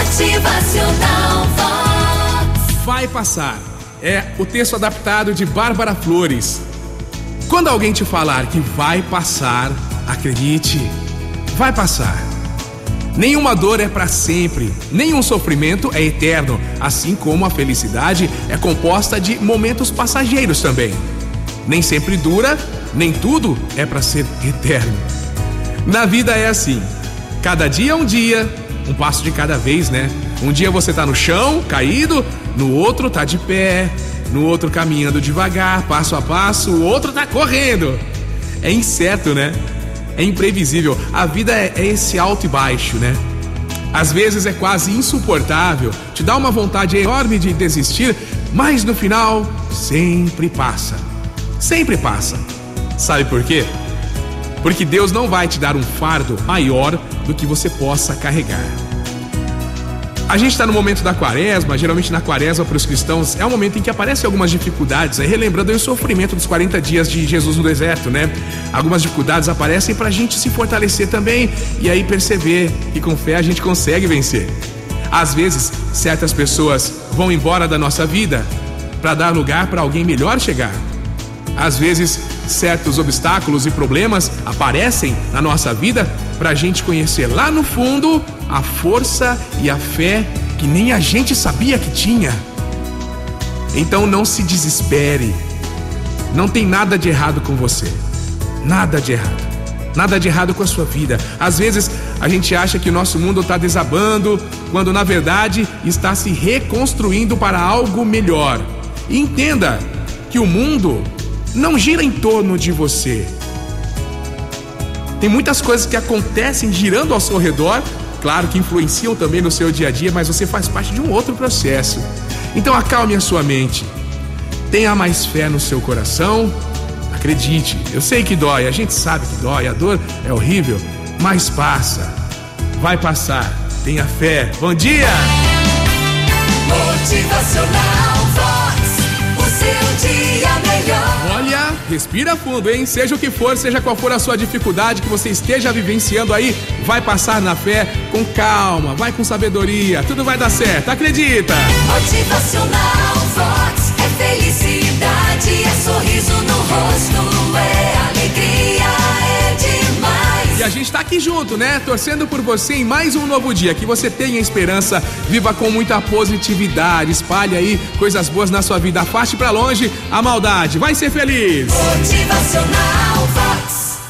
Motivacional Vox. Vai passar. É o texto adaptado de Bárbara Flores. Quando alguém te falar que vai passar, acredite, vai passar. Nenhuma dor é para sempre, nenhum sofrimento é eterno, assim como a felicidade é composta de momentos passageiros também. Nem sempre dura, nem tudo é para ser eterno. Na vida é assim. Cada dia é um dia, um passo de cada vez, né? Um dia você tá no chão, caído, no outro tá de pé, no outro caminhando devagar, passo a passo, o outro tá correndo. É incerto, né? É imprevisível. A vida é, é esse alto e baixo, né? Às vezes é quase insuportável, te dá uma vontade enorme de desistir, mas no final sempre passa. Sempre passa. Sabe por quê? Porque Deus não vai te dar um fardo maior do que você possa carregar. A gente está no momento da quaresma, geralmente na quaresma para os cristãos é um momento em que aparecem algumas dificuldades, relembrando o sofrimento dos 40 dias de Jesus no deserto, né? Algumas dificuldades aparecem para a gente se fortalecer também e aí perceber que com fé a gente consegue vencer. Às vezes, certas pessoas vão embora da nossa vida para dar lugar para alguém melhor chegar. Às vezes, certos obstáculos e problemas aparecem na nossa vida para a gente conhecer lá no fundo a força e a fé que nem a gente sabia que tinha. Então não se desespere. Não tem nada de errado com você. Nada de errado. Nada de errado com a sua vida. Às vezes a gente acha que o nosso mundo está desabando, quando na verdade está se reconstruindo para algo melhor. Entenda que o mundo não gira em torno de você. Tem muitas coisas que acontecem girando ao seu redor, claro que influenciam também no seu dia a dia, mas você faz parte de um outro processo. Então acalme a sua mente. Tenha mais fé no seu coração. Acredite, eu sei que dói, a gente sabe que dói, a dor é horrível, mas passa. Vai passar. Tenha fé. Bom dia! Respira fundo, hein? Seja o que for, seja qual for a sua dificuldade que você esteja vivenciando aí, vai passar na fé com calma, vai com sabedoria, tudo vai dar certo, acredita! Motivacional aqui junto, né? Torcendo por você em mais um novo dia. Que você tenha esperança, viva com muita positividade, espalhe aí coisas boas na sua vida, afaste pra longe a maldade. Vai ser feliz! Motivacional Vox.